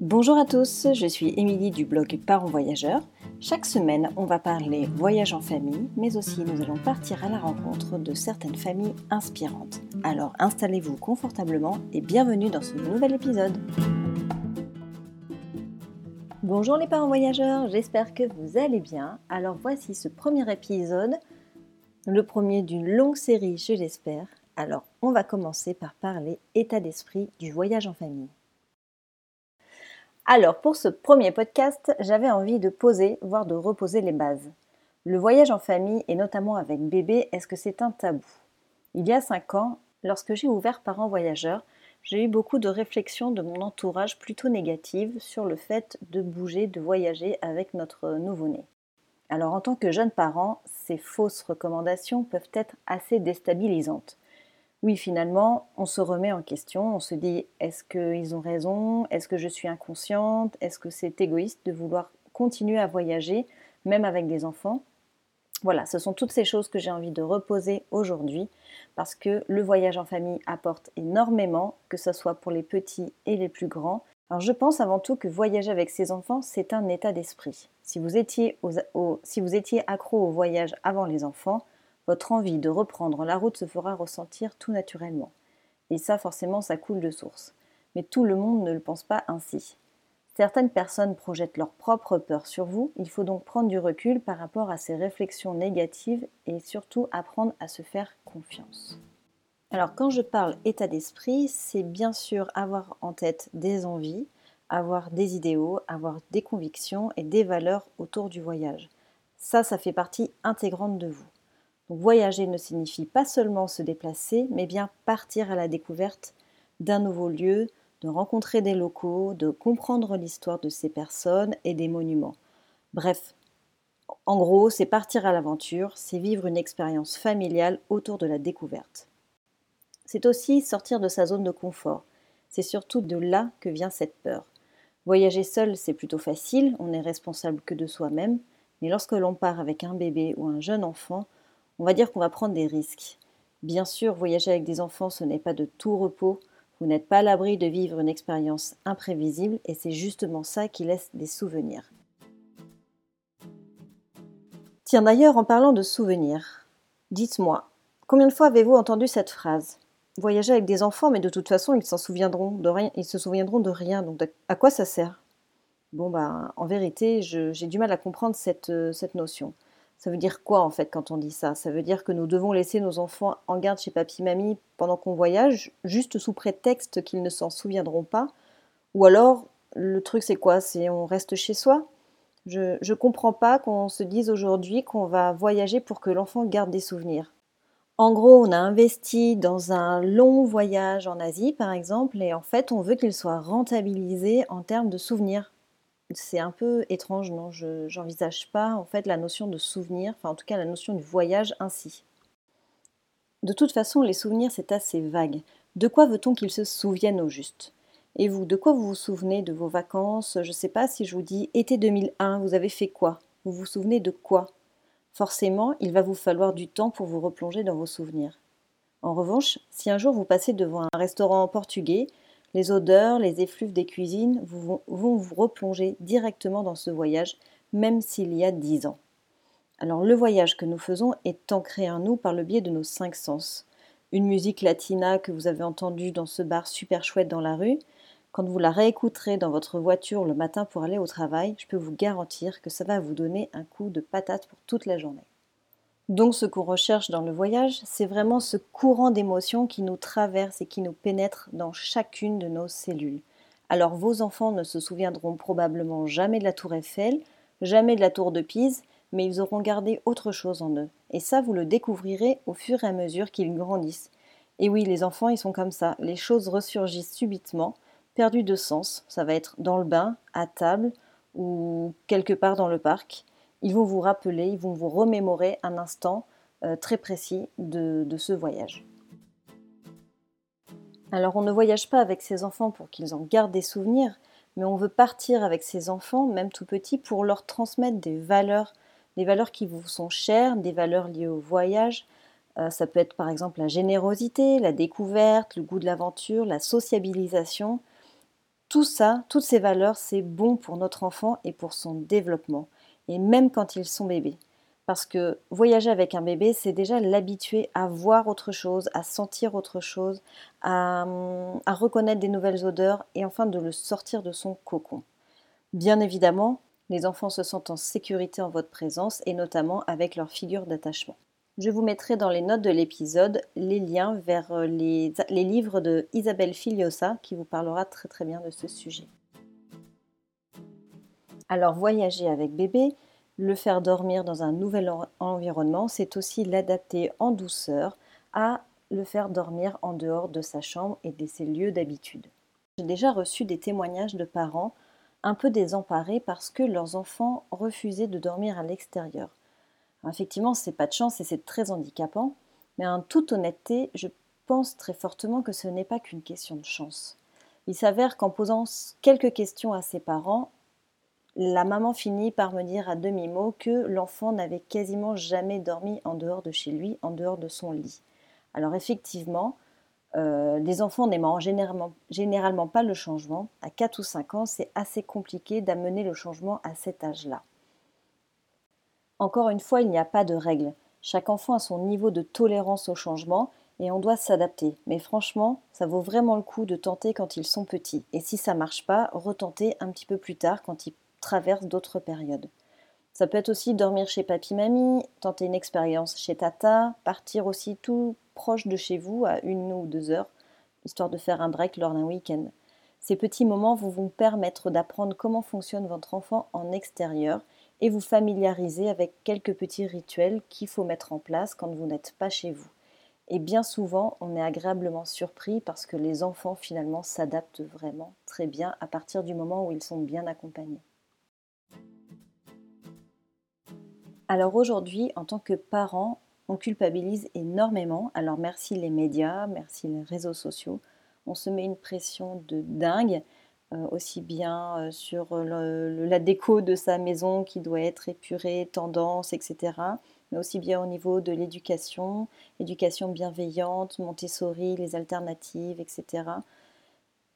Bonjour à tous, je suis Émilie du blog Parents Voyageurs. Chaque semaine, on va parler voyage en famille, mais aussi nous allons partir à la rencontre de certaines familles inspirantes. Alors installez-vous confortablement et bienvenue dans ce nouvel épisode. Bonjour les parents voyageurs, j'espère que vous allez bien. Alors voici ce premier épisode, le premier d'une longue série, je l'espère. Alors on va commencer par parler état d'esprit du voyage en famille. Alors, pour ce premier podcast, j'avais envie de poser, voire de reposer les bases. Le voyage en famille, et notamment avec bébé, est-ce que c'est un tabou? Il y a cinq ans, lorsque j'ai ouvert Parents Voyageurs, j'ai eu beaucoup de réflexions de mon entourage plutôt négatives sur le fait de bouger, de voyager avec notre nouveau-né. Alors en tant que jeune parent, ces fausses recommandations peuvent être assez déstabilisantes oui, finalement, on se remet en question, on se dit est-ce qu'ils ont raison? Est-ce que je suis inconsciente? Est-ce que c'est égoïste de vouloir continuer à voyager, même avec des enfants? Voilà, ce sont toutes ces choses que j'ai envie de reposer aujourd'hui, parce que le voyage en famille apporte énormément, que ce soit pour les petits et les plus grands. Alors je pense avant tout que voyager avec ses enfants, c'est un état d'esprit. Si, vous étiez si vous étiez accro au voyage avant les enfants, votre envie de reprendre la route se fera ressentir tout naturellement. Et ça, forcément, ça coule de source. Mais tout le monde ne le pense pas ainsi. Certaines personnes projettent leur propre peur sur vous, il faut donc prendre du recul par rapport à ces réflexions négatives et surtout apprendre à se faire confiance. Alors quand je parle état d'esprit, c'est bien sûr avoir en tête des envies, avoir des idéaux, avoir des convictions et des valeurs autour du voyage. Ça, ça fait partie intégrante de vous voyager ne signifie pas seulement se déplacer, mais bien partir à la découverte d'un nouveau lieu, de rencontrer des locaux, de comprendre l'histoire de ces personnes et des monuments. Bref, en gros, c'est partir à l'aventure, c'est vivre une expérience familiale autour de la découverte. C'est aussi sortir de sa zone de confort. C'est surtout de là que vient cette peur. Voyager seul, c'est plutôt facile, on n'est responsable que de soi-même, mais lorsque l'on part avec un bébé ou un jeune enfant, on va dire qu'on va prendre des risques. Bien sûr, voyager avec des enfants, ce n'est pas de tout repos. Vous n'êtes pas à l'abri de vivre une expérience imprévisible et c'est justement ça qui laisse des souvenirs. Tiens d'ailleurs, en parlant de souvenirs, dites-moi, combien de fois avez-vous entendu cette phrase? Voyager avec des enfants, mais de toute façon, ils s'en souviendront de rien, ils se souviendront de rien. Donc à quoi ça sert? Bon bah, en vérité, j'ai du mal à comprendre cette, cette notion. Ça veut dire quoi en fait quand on dit ça? Ça veut dire que nous devons laisser nos enfants en garde chez papy-mamie pendant qu'on voyage, juste sous prétexte qu'ils ne s'en souviendront pas? Ou alors, le truc c'est quoi? C'est on reste chez soi? Je ne comprends pas qu'on se dise aujourd'hui qu'on va voyager pour que l'enfant garde des souvenirs. En gros, on a investi dans un long voyage en Asie, par exemple, et en fait, on veut qu'il soit rentabilisé en termes de souvenirs c'est un peu étrange, non? Je n'envisage pas en fait la notion de souvenir, enfin en tout cas la notion du voyage ainsi. De toute façon, les souvenirs c'est assez vague. De quoi veut-on qu'ils se souviennent au juste? Et vous, de quoi vous vous souvenez de vos vacances? Je ne sais pas si je vous dis été 2001, vous avez fait quoi? Vous vous souvenez de quoi? Forcément, il va vous falloir du temps pour vous replonger dans vos souvenirs. En revanche, si un jour vous passez devant un restaurant portugais, les odeurs, les effluves des cuisines vont vous replonger directement dans ce voyage, même s'il y a dix ans. Alors le voyage que nous faisons est ancré en nous par le biais de nos cinq sens. Une musique latina que vous avez entendue dans ce bar super chouette dans la rue, quand vous la réécouterez dans votre voiture le matin pour aller au travail, je peux vous garantir que ça va vous donner un coup de patate pour toute la journée. Donc ce qu'on recherche dans le voyage, c'est vraiment ce courant d'émotions qui nous traverse et qui nous pénètre dans chacune de nos cellules. Alors vos enfants ne se souviendront probablement jamais de la tour Eiffel, jamais de la tour de Pise, mais ils auront gardé autre chose en eux. Et ça, vous le découvrirez au fur et à mesure qu'ils grandissent. Et oui, les enfants, ils sont comme ça. Les choses ressurgissent subitement, perdues de sens. Ça va être dans le bain, à table ou quelque part dans le parc ils vont vous rappeler, ils vont vous remémorer un instant euh, très précis de, ce voyage. Alors on ne voyage pas avec ses enfants pour qu'ils en gardent des souvenirs, mais on veut partir avec ses enfants, même tout petits, pour leur transmettre des valeurs, des valeurs qui vous sont chères, des valeurs liées au voyage. Euh, ça peut être par exemple la générosité, la découverte, le goût de l'aventure, la sociabilisation. Tout ça, toutes ces valeurs, c'est bon pour notre enfant et pour son développement, et même quand ils sont bébés. Parce que voyager avec un bébé, c'est déjà l'habituer à voir autre chose, à sentir autre chose, à, à, reconnaître des nouvelles odeurs et enfin de le sortir de son cocon. Bien évidemment, les enfants se sentent en sécurité en votre présence et notamment avec leur figure d'attachement. Je vous mettrai dans les notes de l'épisode les liens vers euh, les, les, livres de Isabelle Filiosa qui vous parlera très très bien de ce sujet. Alors voyager avec bébé, le faire dormir dans un nouvel environnement, c'est aussi l'adapter en douceur à le faire dormir en dehors de sa chambre et de ses lieux d'habitude. J'ai déjà reçu des témoignages de parents un peu désemparés parce que leurs enfants refusaient de dormir à l'extérieur. Effectivement, c'est pas de chance et c'est très handicapant, mais en toute honnêteté, je pense très fortement que ce n'est pas qu'une question de chance. Il s'avère qu'en posant quelques questions à ses parents, la maman finit par me dire à demi-mot que l'enfant n'avait quasiment jamais dormi en dehors de chez lui, en dehors de son lit. Alors effectivement, euh, les enfants n'aimant généralement, pas le changement, à 4 ou 5 ans, c'est assez compliqué d'amener le changement à cet âge-là. Encore une fois, il n'y a pas de règle. Chaque enfant a son niveau de tolérance au changement et on doit s'adapter. Mais franchement, ça vaut vraiment le coup de tenter quand ils sont petits. Et si ça marche pas, retenter un petit peu plus tard quand ils traversent d'autres périodes. Ça peut être aussi dormir chez papy-mamie, tenter une expérience chez tata, partir aussi tout proche de chez vous à une ou deux heures, histoire de faire un break lors d'un week-end. Ces petits moments vont vous permettre d'apprendre comment fonctionne votre enfant en extérieur et vous familiariser avec quelques petits rituels qu'il faut mettre en place quand vous n'êtes pas chez vous. Et bien souvent, on est agréablement surpris parce que les enfants finalement s'adaptent vraiment très bien à partir du moment où ils sont bien accompagnés. Alors aujourd'hui, en tant que parent, on culpabilise énormément. Alors merci les médias, merci les réseaux sociaux. On se met une pression de dingue, euh, aussi bien euh, sur la déco de sa maison qui doit être épurée, tendance, etc. Mais aussi bien au niveau de l'éducation, éducation bienveillante, Montessori, les alternatives, etc.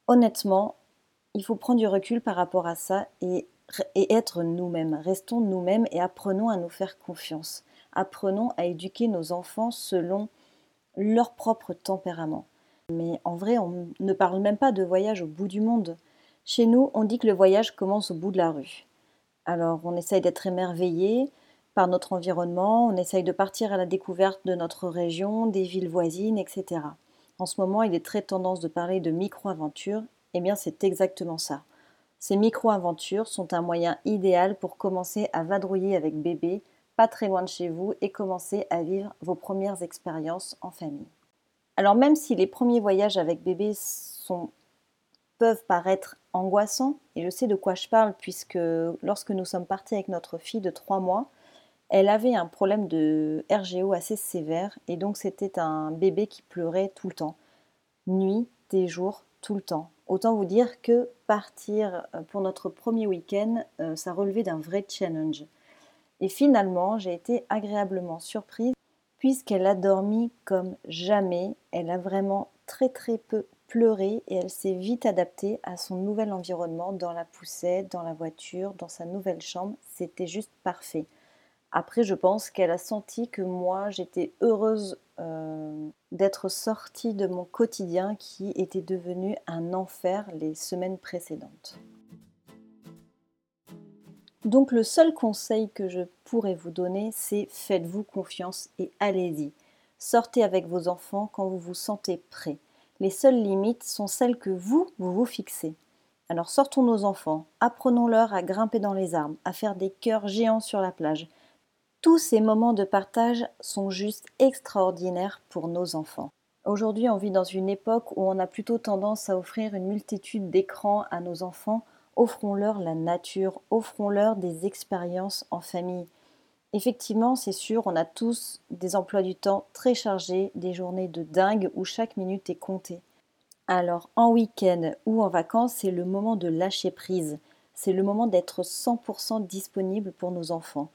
Honnêtement, il faut prendre du recul par rapport à ça et, et être nous-mêmes. Restons nous-mêmes et apprenons à nous faire confiance apprenons à éduquer nos enfants selon leur propre tempérament. Mais en vrai, on ne parle même pas de voyage au bout du monde. Chez nous, on dit que le voyage commence au bout de la rue. Alors, on essaye d'être émerveillé par notre environnement, on essaye de partir à la découverte de notre région, des villes voisines, etc. En ce moment, il est très tendance de parler de micro-aventures. Eh bien, c'est exactement ça. Ces micro-aventures sont un moyen idéal pour commencer à vadrouiller avec bébé pas très loin de chez vous et commencer à vivre vos premières expériences en famille. Alors même si les premiers voyages avec bébé sont, peuvent paraître angoissants, et je sais de quoi je parle puisque lorsque nous sommes partis avec notre fille de 3 mois, elle avait un problème de RGO assez sévère et donc c'était un bébé qui pleurait tout le temps, nuit, des jours, tout le temps. Autant vous dire que partir euh, pour notre premier week-end, euh, ça relevait d'un vrai challenge. Et finalement, j'ai été agréablement surprise puisqu'elle a dormi comme jamais. Elle a vraiment très très peu pleuré et elle s'est vite adaptée à son nouvel environnement dans la poussette, dans la voiture, dans sa nouvelle chambre. C'était juste parfait. Après, je pense qu'elle a senti que moi, j'étais heureuse euh, d'être sortie de mon quotidien qui était devenu un enfer les semaines précédentes. Donc le seul conseil que je pourrais vous donner, c'est faites-vous confiance et allez-y. Sortez avec vos enfants quand vous vous sentez prêt. Les seules limites sont celles que vous, vous vous fixez. Alors sortons nos enfants, apprenons-leur à grimper dans les arbres, à faire des cœurs géants sur la plage. Tous ces moments de partage sont juste extraordinaires pour nos enfants. Aujourd'hui, on vit dans une époque où on a plutôt tendance à offrir une multitude d'écrans à nos enfants offrons-leur la nature, offrons-leur des expériences en famille. Effectivement, c'est sûr, on a tous des emplois du temps très chargés, des journées de dingue où chaque minute est comptée. Alors, en week-end ou en vacances, c'est le moment de lâcher prise. C'est le moment d'être 100% disponible pour nos enfants.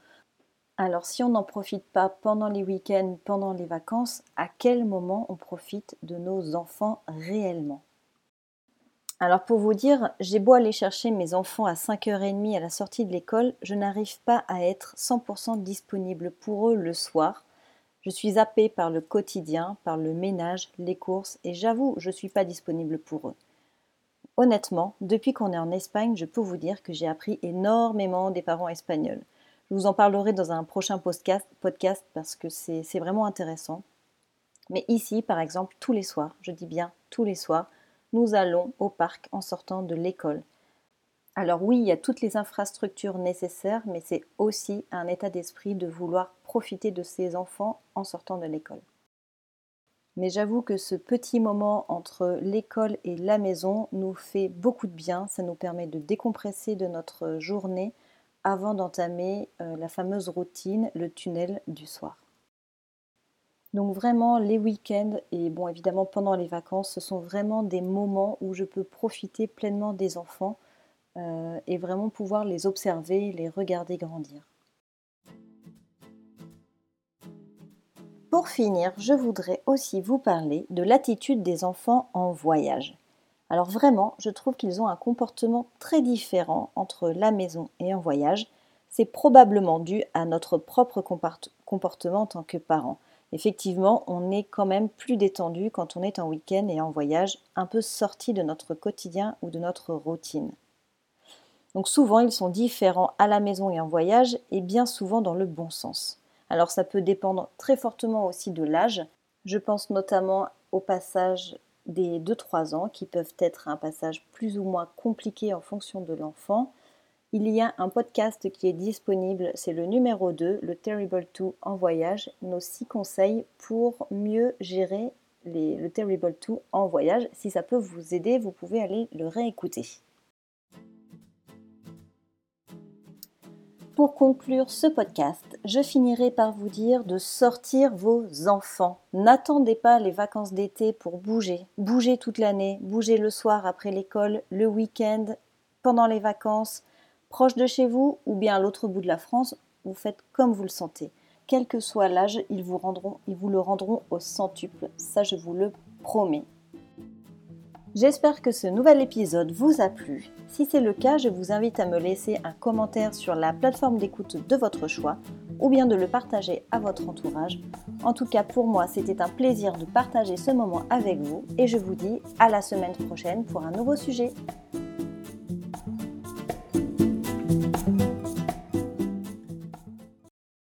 Alors, si on n'en profite pas pendant les week-ends, pendant les vacances, à quel moment on profite de nos enfants réellement? Alors pour vous dire, j'ai beau aller chercher mes enfants à 5h30 à la sortie de l'école, je n'arrive pas à être 100% disponible pour eux le soir. Je suis happée par le quotidien, par le ménage, les courses, et j'avoue, je ne suis pas disponible pour eux. Honnêtement, depuis qu'on est en Espagne, je peux vous dire que j'ai appris énormément des parents espagnols. Je vous en parlerai dans un prochain podcast, podcast parce que c'est vraiment intéressant. Mais ici, par exemple, tous les soirs, je dis bien tous les soirs, nous allons au parc en sortant de l'école. Alors oui, il y a toutes les infrastructures nécessaires, mais c'est aussi un état d'esprit de vouloir profiter de ses enfants en sortant de l'école. Mais j'avoue que ce petit moment entre l'école et la maison nous fait beaucoup de bien, ça nous permet de décompresser de notre journée avant d'entamer euh, la fameuse routine, le tunnel du soir. Donc vraiment, les week-ends et bon évidemment pendant les vacances, ce sont vraiment des moments où je peux profiter pleinement des enfants euh, et vraiment pouvoir les observer, les regarder grandir. Pour finir, je voudrais aussi vous parler de l'attitude des enfants en voyage. Alors vraiment, je trouve qu'ils ont un comportement très différent entre la maison et en voyage. C'est probablement dû à notre propre comportement en tant que parents effectivement, on est quand même plus détendu quand on est en week-end et en voyage, un peu sorti de notre quotidien ou de notre routine. Donc souvent, ils sont différents à la maison et en voyage, et bien souvent dans le bon sens. Alors ça peut dépendre très fortement aussi de l'âge. Je pense notamment au passage des 2-3 ans, qui peuvent être un passage plus ou moins compliqué en fonction de l'enfant, il y a un podcast qui est disponible, c'est le numéro 2, le Terrible 2 en voyage, nos 6 conseils pour mieux gérer le Terrible 2 en voyage. Si ça peut vous aider, vous pouvez aller le réécouter. Pour conclure ce podcast, je finirai par vous dire de sortir vos enfants. N'attendez pas les vacances d'été pour bouger. Bougez toute l'année, bougez le soir après l'école, le week-end, pendant les vacances proche de chez vous ou bien à l'autre bout de la France, vous faites comme vous le sentez. Quel que soit l'âge, ils vous, rendront, ils vous le rendront au centuple, ça je vous le promets. J'espère que ce nouvel épisode vous a plu. Si c'est le cas, je vous invite à me laisser un commentaire sur la plateforme d'écoute de votre choix ou bien de le partager à votre entourage. En tout cas, pour moi, c'était un plaisir de partager ce moment avec vous et je vous dis à la semaine prochaine pour un nouveau sujet.